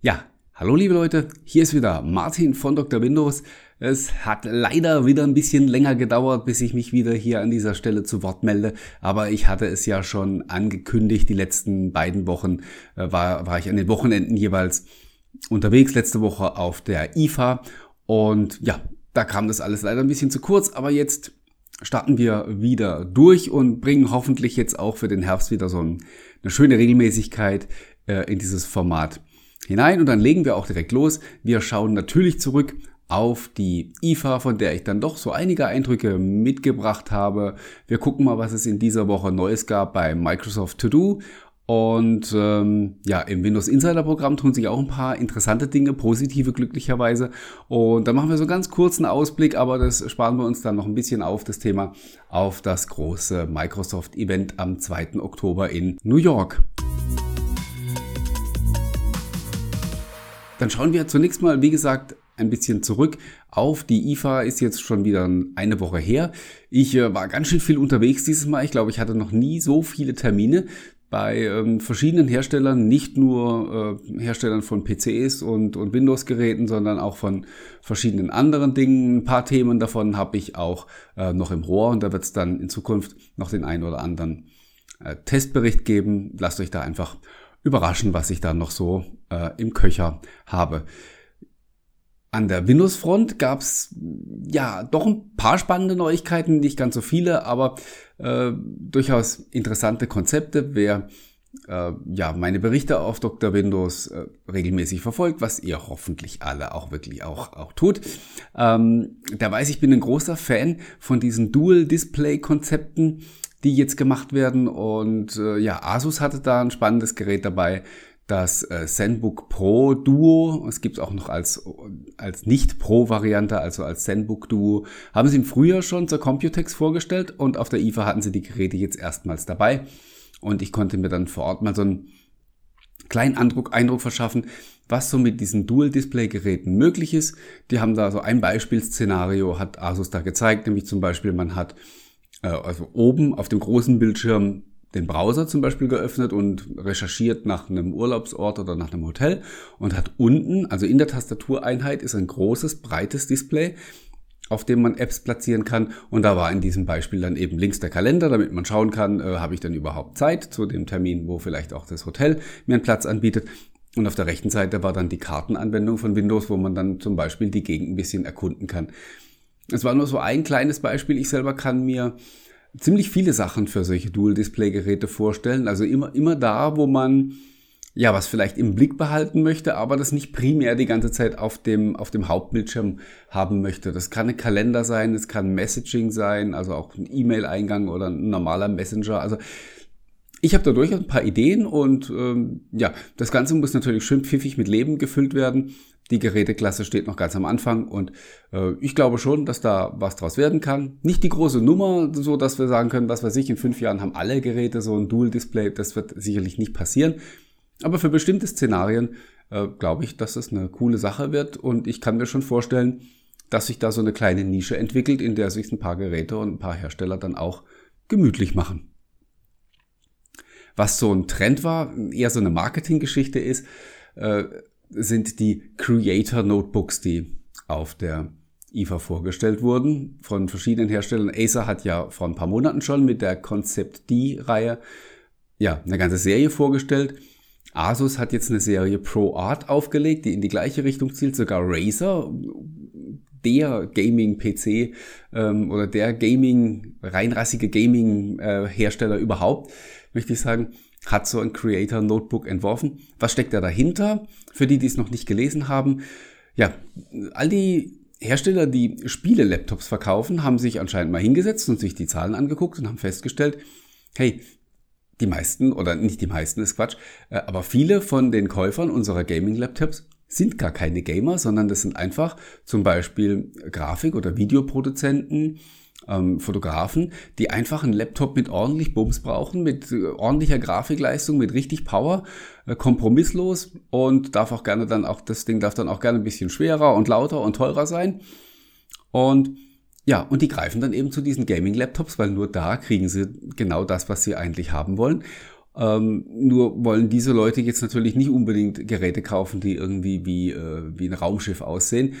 Ja, hallo liebe Leute, hier ist wieder Martin von Dr. Windows. Es hat leider wieder ein bisschen länger gedauert, bis ich mich wieder hier an dieser Stelle zu Wort melde, aber ich hatte es ja schon angekündigt, die letzten beiden Wochen äh, war, war ich an den Wochenenden jeweils unterwegs, letzte Woche auf der IFA und ja, da kam das alles leider ein bisschen zu kurz, aber jetzt starten wir wieder durch und bringen hoffentlich jetzt auch für den Herbst wieder so eine schöne Regelmäßigkeit äh, in dieses Format hinein und dann legen wir auch direkt los. Wir schauen natürlich zurück auf die IFA, von der ich dann doch so einige Eindrücke mitgebracht habe. Wir gucken mal, was es in dieser Woche Neues gab bei Microsoft To Do. Und ähm, ja, im Windows Insider Programm tun sich auch ein paar interessante Dinge, positive glücklicherweise. Und da machen wir so ganz kurzen Ausblick, aber das sparen wir uns dann noch ein bisschen auf das Thema, auf das große Microsoft Event am 2. Oktober in New York. Dann schauen wir zunächst mal, wie gesagt, ein bisschen zurück auf die IFA ist jetzt schon wieder eine Woche her. Ich äh, war ganz schön viel unterwegs dieses Mal. Ich glaube, ich hatte noch nie so viele Termine bei ähm, verschiedenen Herstellern, nicht nur äh, Herstellern von PCs und, und Windows-Geräten, sondern auch von verschiedenen anderen Dingen. Ein paar Themen davon habe ich auch äh, noch im Rohr und da wird es dann in Zukunft noch den einen oder anderen äh, Testbericht geben. Lasst euch da einfach überraschen, was ich da noch so äh, im Köcher habe. An der Windows-Front gab es ja doch ein paar spannende Neuigkeiten, nicht ganz so viele, aber äh, durchaus interessante Konzepte. Wer äh, ja meine Berichte auf Dr. Windows äh, regelmäßig verfolgt, was ihr hoffentlich alle auch wirklich auch, auch tut, ähm, der weiß, ich bin ein großer Fan von diesen Dual-Display-Konzepten die jetzt gemacht werden. Und äh, ja, Asus hatte da ein spannendes Gerät dabei, das äh, ZenBook Pro Duo. Es gibt es auch noch als, als Nicht-Pro-Variante, also als ZenBook Duo. Haben sie im Frühjahr schon zur Computex vorgestellt und auf der IFA hatten sie die Geräte jetzt erstmals dabei. Und ich konnte mir dann vor Ort mal so einen kleinen Eindruck, Eindruck verschaffen, was so mit diesen Dual-Display-Geräten möglich ist. Die haben da so ein Beispielszenario, hat Asus da gezeigt, nämlich zum Beispiel man hat äh, also oben auf dem großen Bildschirm den Browser zum Beispiel geöffnet und recherchiert nach einem Urlaubsort oder nach einem Hotel und hat unten, also in der Tastatureinheit, ist ein großes, breites Display, auf dem man Apps platzieren kann. Und da war in diesem Beispiel dann eben links der Kalender, damit man schauen kann, äh, habe ich dann überhaupt Zeit zu dem Termin, wo vielleicht auch das Hotel mir einen Platz anbietet. Und auf der rechten Seite war dann die Kartenanwendung von Windows, wo man dann zum Beispiel die Gegend ein bisschen erkunden kann. Es war nur so ein kleines Beispiel. Ich selber kann mir ziemlich viele Sachen für solche Dual-Display-Geräte vorstellen. Also immer, immer da, wo man ja was vielleicht im Blick behalten möchte, aber das nicht primär die ganze Zeit auf dem, auf dem Hauptbildschirm haben möchte. Das kann ein Kalender sein, es kann Messaging sein, also auch ein E-Mail-Eingang oder ein normaler Messenger. Also ich habe da durchaus ein paar Ideen und ähm, ja, das Ganze muss natürlich schön pfiffig mit Leben gefüllt werden. Die Geräteklasse steht noch ganz am Anfang und äh, ich glaube schon, dass da was draus werden kann. Nicht die große Nummer, so dass wir sagen können, was weiß ich, in fünf Jahren haben alle Geräte so ein Dual-Display. Das wird sicherlich nicht passieren. Aber für bestimmte Szenarien äh, glaube ich, dass das eine coole Sache wird und ich kann mir schon vorstellen, dass sich da so eine kleine Nische entwickelt, in der sich ein paar Geräte und ein paar Hersteller dann auch gemütlich machen. Was so ein Trend war, eher so eine Marketinggeschichte ist, äh, sind die Creator Notebooks, die auf der IFA vorgestellt wurden von verschiedenen Herstellern. Acer hat ja vor ein paar Monaten schon mit der Concept D-Reihe ja eine ganze Serie vorgestellt. Asus hat jetzt eine Serie Pro Art aufgelegt, die in die gleiche Richtung zielt. Sogar Razer, der Gaming-PC ähm, oder der Gaming, reinrassige Gaming-Hersteller äh, überhaupt, möchte ich sagen, hat so ein Creator Notebook entworfen. Was steckt da dahinter? Für die, die es noch nicht gelesen haben. Ja, all die Hersteller, die Spiele-Laptops verkaufen, haben sich anscheinend mal hingesetzt und sich die Zahlen angeguckt und haben festgestellt, hey, die meisten, oder nicht die meisten ist Quatsch, äh, aber viele von den Käufern unserer Gaming-Laptops sind gar keine Gamer, sondern das sind einfach zum Beispiel Grafik- oder Videoproduzenten, ähm, Fotografen, die einfach einen Laptop mit ordentlich Bums brauchen, mit äh, ordentlicher Grafikleistung, mit richtig Power, äh, kompromisslos und darf auch gerne dann auch, das Ding darf dann auch gerne ein bisschen schwerer und lauter und teurer sein. Und ja, und die greifen dann eben zu diesen Gaming-Laptops, weil nur da kriegen sie genau das, was sie eigentlich haben wollen. Ähm, nur wollen diese Leute jetzt natürlich nicht unbedingt Geräte kaufen, die irgendwie wie, äh, wie ein Raumschiff aussehen.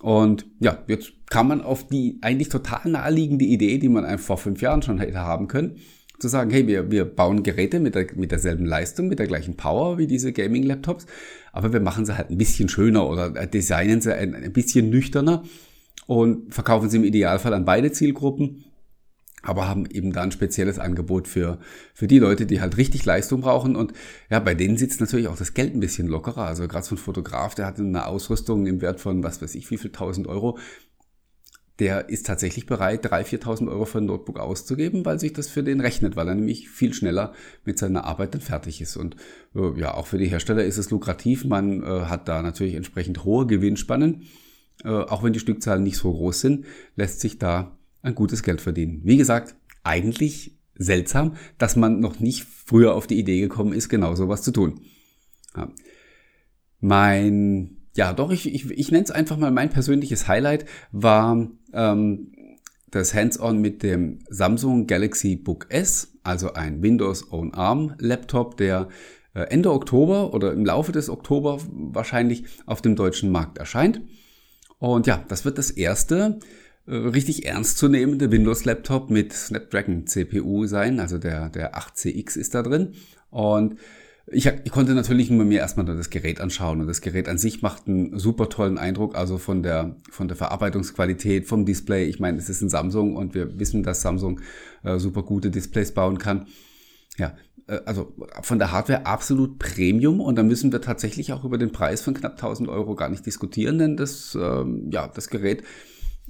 Und ja, jetzt kann man auf die eigentlich total naheliegende Idee, die man einfach vor fünf Jahren schon hätte haben können, zu sagen, hey, wir, wir bauen Geräte mit, der, mit derselben Leistung, mit der gleichen Power wie diese Gaming-Laptops, aber wir machen sie halt ein bisschen schöner oder designen sie ein, ein bisschen nüchterner und verkaufen sie im Idealfall an beide Zielgruppen aber haben eben da ein spezielles Angebot für, für die Leute, die halt richtig Leistung brauchen. Und ja, bei denen sitzt natürlich auch das Geld ein bisschen lockerer. Also gerade so ein Fotograf, der hat eine Ausrüstung im Wert von, was weiß ich, wie viel tausend Euro. Der ist tatsächlich bereit, 3.000, 4.000 Euro für ein Notebook auszugeben, weil sich das für den rechnet, weil er nämlich viel schneller mit seiner Arbeit dann fertig ist. Und äh, ja, auch für die Hersteller ist es lukrativ. Man äh, hat da natürlich entsprechend hohe Gewinnspannen. Äh, auch wenn die Stückzahlen nicht so groß sind, lässt sich da ein gutes Geld verdienen. Wie gesagt, eigentlich seltsam, dass man noch nicht früher auf die Idee gekommen ist, genau sowas zu tun. Ja. Mein, ja doch, ich, ich, ich nenne es einfach mal mein persönliches Highlight war ähm, das Hands-on mit dem Samsung Galaxy Book S, also ein Windows Own ARM Laptop, der äh, Ende Oktober oder im Laufe des Oktober wahrscheinlich auf dem deutschen Markt erscheint. Und ja, das wird das erste richtig ernstzunehmende Windows-Laptop mit Snapdragon CPU sein, also der, der 8CX ist da drin. Und ich, ich konnte natürlich nur mir erstmal das Gerät anschauen und das Gerät an sich macht einen super tollen Eindruck, also von der, von der Verarbeitungsqualität, vom Display. Ich meine, es ist ein Samsung und wir wissen, dass Samsung äh, super gute Displays bauen kann. Ja, äh, also von der Hardware absolut Premium und da müssen wir tatsächlich auch über den Preis von knapp 1000 Euro gar nicht diskutieren, denn das, ähm, ja, das Gerät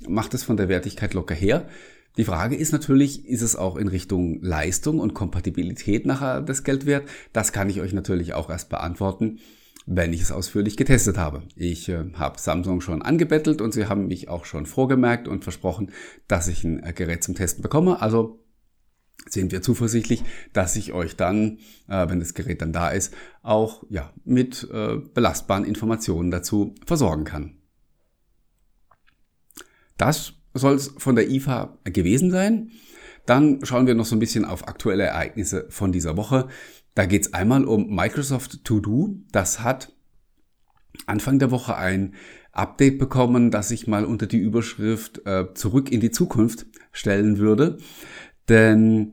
macht es von der Wertigkeit locker her. Die Frage ist natürlich, ist es auch in Richtung Leistung und Kompatibilität nachher das Geld wert? Das kann ich euch natürlich auch erst beantworten, wenn ich es ausführlich getestet habe. Ich äh, habe Samsung schon angebettelt und sie haben mich auch schon vorgemerkt und versprochen, dass ich ein äh, Gerät zum Testen bekomme. Also sind wir zuversichtlich, dass ich euch dann, äh, wenn das Gerät dann da ist, auch ja, mit äh, belastbaren Informationen dazu versorgen kann. Das soll es von der IFA gewesen sein. Dann schauen wir noch so ein bisschen auf aktuelle Ereignisse von dieser Woche. Da geht es einmal um Microsoft To Do. Das hat Anfang der Woche ein Update bekommen, das ich mal unter die Überschrift äh, Zurück in die Zukunft stellen würde. Denn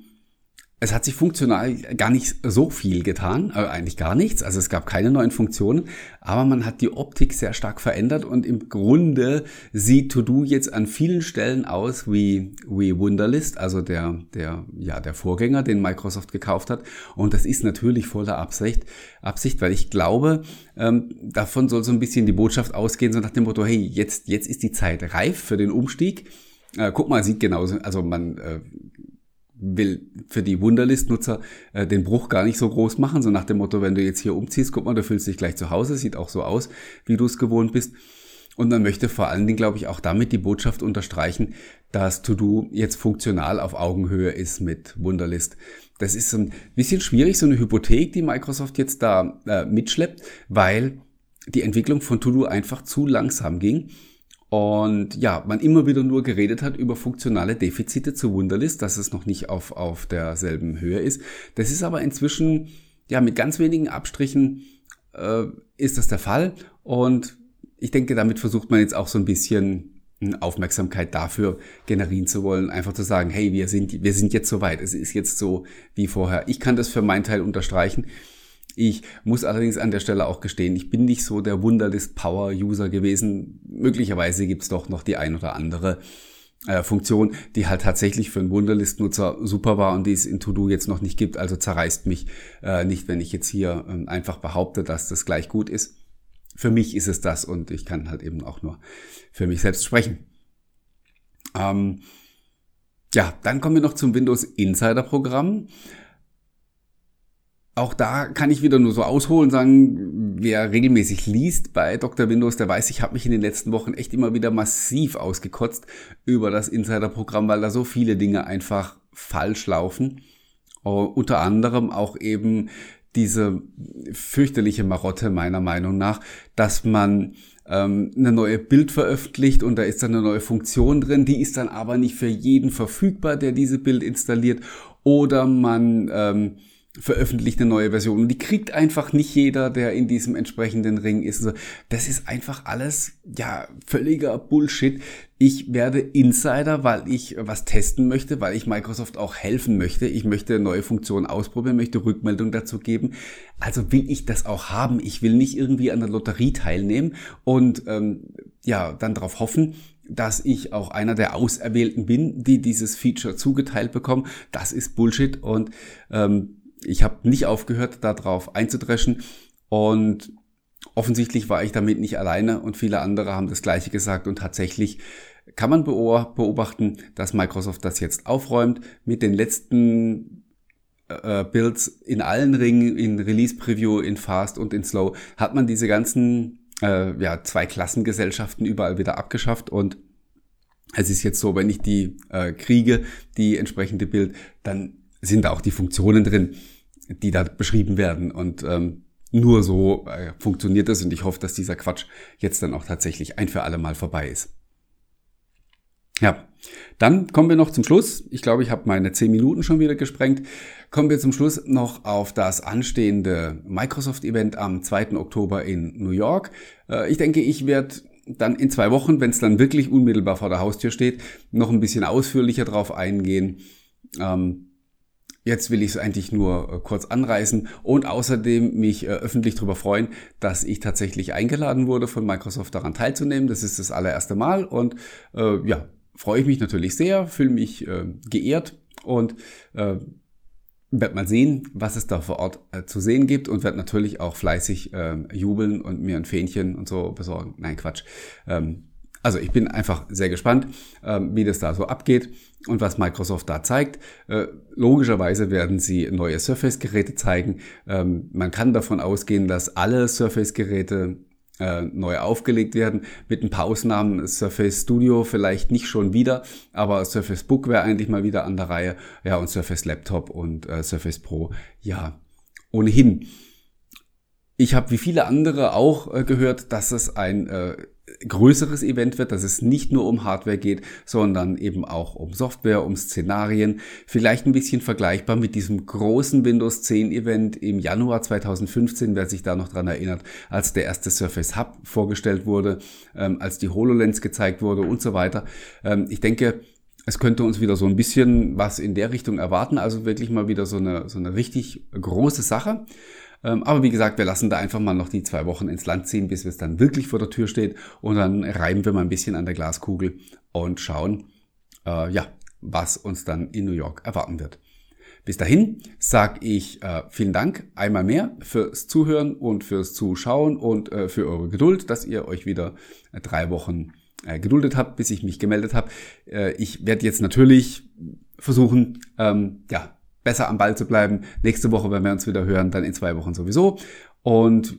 es hat sich funktional gar nicht so viel getan, äh, eigentlich gar nichts. Also es gab keine neuen Funktionen, aber man hat die Optik sehr stark verändert und im Grunde sieht To-Do jetzt an vielen Stellen aus wie, wie Wunderlist, also der, der, ja, der Vorgänger, den Microsoft gekauft hat. Und das ist natürlich voller Absicht, Absicht, weil ich glaube, ähm, davon soll so ein bisschen die Botschaft ausgehen, so nach dem Motto, hey, jetzt, jetzt ist die Zeit reif für den Umstieg. Äh, guck mal, sieht genauso, also man äh, will für die Wunderlist-Nutzer äh, den Bruch gar nicht so groß machen, so nach dem Motto, wenn du jetzt hier umziehst, guck mal, du fühlst dich gleich zu Hause, sieht auch so aus, wie du es gewohnt bist. Und man möchte vor allen Dingen, glaube ich, auch damit die Botschaft unterstreichen, dass To-Do jetzt funktional auf Augenhöhe ist mit Wunderlist. Das ist ein bisschen schwierig, so eine Hypothek, die Microsoft jetzt da äh, mitschleppt, weil die Entwicklung von To-Do einfach zu langsam ging. Und ja, man immer wieder nur geredet hat über funktionale Defizite zu Wunderlist, dass es noch nicht auf, auf derselben Höhe ist. Das ist aber inzwischen, ja, mit ganz wenigen Abstrichen äh, ist das der Fall. Und ich denke, damit versucht man jetzt auch so ein bisschen Aufmerksamkeit dafür generieren zu wollen, einfach zu sagen, hey, wir sind, wir sind jetzt soweit, es ist jetzt so wie vorher. Ich kann das für meinen Teil unterstreichen. Ich muss allerdings an der Stelle auch gestehen, ich bin nicht so der Wunderlist Power User gewesen. Möglicherweise gibt's doch noch die ein oder andere äh, Funktion, die halt tatsächlich für einen Wunderlist-Nutzer super war und die es in To-Do jetzt noch nicht gibt. Also zerreißt mich äh, nicht, wenn ich jetzt hier äh, einfach behaupte, dass das gleich gut ist. Für mich ist es das und ich kann halt eben auch nur für mich selbst sprechen. Ähm, ja, dann kommen wir noch zum Windows Insider Programm auch da kann ich wieder nur so ausholen, sagen, wer regelmäßig liest bei Dr. Windows, der weiß, ich habe mich in den letzten Wochen echt immer wieder massiv ausgekotzt über das Insider-Programm, weil da so viele Dinge einfach falsch laufen. Uh, unter anderem auch eben diese fürchterliche Marotte meiner Meinung nach, dass man ähm, eine neue Bild veröffentlicht und da ist dann eine neue Funktion drin, die ist dann aber nicht für jeden verfügbar, der diese Bild installiert. Oder man ähm, veröffentlicht eine neue Version und die kriegt einfach nicht jeder, der in diesem entsprechenden Ring ist. Also das ist einfach alles, ja, völliger Bullshit. Ich werde Insider, weil ich was testen möchte, weil ich Microsoft auch helfen möchte. Ich möchte neue Funktionen ausprobieren, möchte Rückmeldung dazu geben. Also will ich das auch haben. Ich will nicht irgendwie an der Lotterie teilnehmen und ähm, ja, dann darauf hoffen, dass ich auch einer der Auserwählten bin, die dieses Feature zugeteilt bekommen. Das ist Bullshit und ähm, ich habe nicht aufgehört, darauf einzudreschen. Und offensichtlich war ich damit nicht alleine und viele andere haben das gleiche gesagt. Und tatsächlich kann man beobachten, dass Microsoft das jetzt aufräumt mit den letzten äh, Builds in allen Ringen, in Release Preview, in Fast und in Slow, hat man diese ganzen äh, ja, zwei Klassengesellschaften überall wieder abgeschafft. Und es ist jetzt so, wenn ich die äh, kriege, die entsprechende Bild, dann sind da auch die Funktionen drin, die da beschrieben werden. Und ähm, nur so äh, funktioniert das und ich hoffe, dass dieser Quatsch jetzt dann auch tatsächlich ein für alle Mal vorbei ist. Ja, dann kommen wir noch zum Schluss. Ich glaube, ich habe meine 10 Minuten schon wieder gesprengt. Kommen wir zum Schluss noch auf das anstehende Microsoft-Event am 2. Oktober in New York. Äh, ich denke, ich werde dann in zwei Wochen, wenn es dann wirklich unmittelbar vor der Haustür steht, noch ein bisschen ausführlicher drauf eingehen. Ähm, Jetzt will ich es eigentlich nur äh, kurz anreißen und außerdem mich äh, öffentlich darüber freuen, dass ich tatsächlich eingeladen wurde von Microsoft daran teilzunehmen. Das ist das allererste Mal und äh, ja, freue ich mich natürlich sehr, fühle mich äh, geehrt und äh, werde mal sehen, was es da vor Ort äh, zu sehen gibt und werde natürlich auch fleißig äh, jubeln und mir ein Fähnchen und so besorgen. Nein, Quatsch. Ähm, also ich bin einfach sehr gespannt, ähm, wie das da so abgeht und was Microsoft da zeigt. Äh, logischerweise werden sie neue Surface-Geräte zeigen. Ähm, man kann davon ausgehen, dass alle Surface-Geräte äh, neu aufgelegt werden, mit ein paar Ausnahmen. Surface Studio vielleicht nicht schon wieder, aber Surface Book wäre eigentlich mal wieder an der Reihe. Ja, und Surface Laptop und äh, Surface Pro, ja, ohnehin. Ich habe wie viele andere auch gehört, dass es ein größeres Event wird, dass es nicht nur um Hardware geht, sondern eben auch um Software, um Szenarien. Vielleicht ein bisschen vergleichbar mit diesem großen Windows 10 Event im Januar 2015, wer sich da noch dran erinnert, als der erste Surface Hub vorgestellt wurde, ähm, als die HoloLens gezeigt wurde und so weiter. Ähm, ich denke, es könnte uns wieder so ein bisschen was in der Richtung erwarten, also wirklich mal wieder so eine, so eine richtig große Sache. Ähm, aber wie gesagt, wir lassen da einfach mal noch die zwei Wochen ins Land ziehen, bis es dann wirklich vor der Tür steht. Und dann reiben wir mal ein bisschen an der Glaskugel und schauen, äh, ja, was uns dann in New York erwarten wird. Bis dahin sage ich äh, vielen Dank einmal mehr fürs Zuhören und fürs Zuschauen und äh, für eure Geduld, dass ihr euch wieder äh, drei Wochen äh, geduldet habt, bis ich mich gemeldet habe. Äh, ich werde jetzt natürlich versuchen, ähm, ja, besser am Ball zu bleiben. Nächste Woche, wenn wir uns wieder hören, dann in zwei Wochen sowieso. Und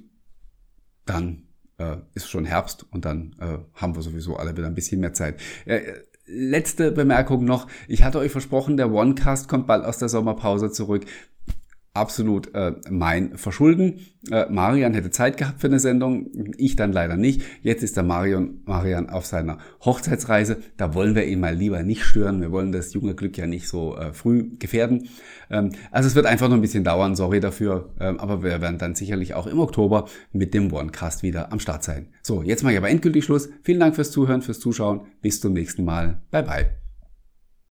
dann äh, ist schon Herbst und dann äh, haben wir sowieso alle wieder ein bisschen mehr Zeit. Äh, letzte Bemerkung noch. Ich hatte euch versprochen, der OneCast kommt bald aus der Sommerpause zurück absolut äh, mein Verschulden. Äh, Marian hätte Zeit gehabt für eine Sendung, ich dann leider nicht. Jetzt ist der Marion, Marian auf seiner Hochzeitsreise. Da wollen wir ihn mal lieber nicht stören. Wir wollen das junge Glück ja nicht so äh, früh gefährden. Ähm, also es wird einfach noch ein bisschen dauern, sorry dafür. Ähm, aber wir werden dann sicherlich auch im Oktober mit dem OneCast wieder am Start sein. So, jetzt mache ich aber endgültig Schluss. Vielen Dank fürs Zuhören, fürs Zuschauen. Bis zum nächsten Mal. Bye bye.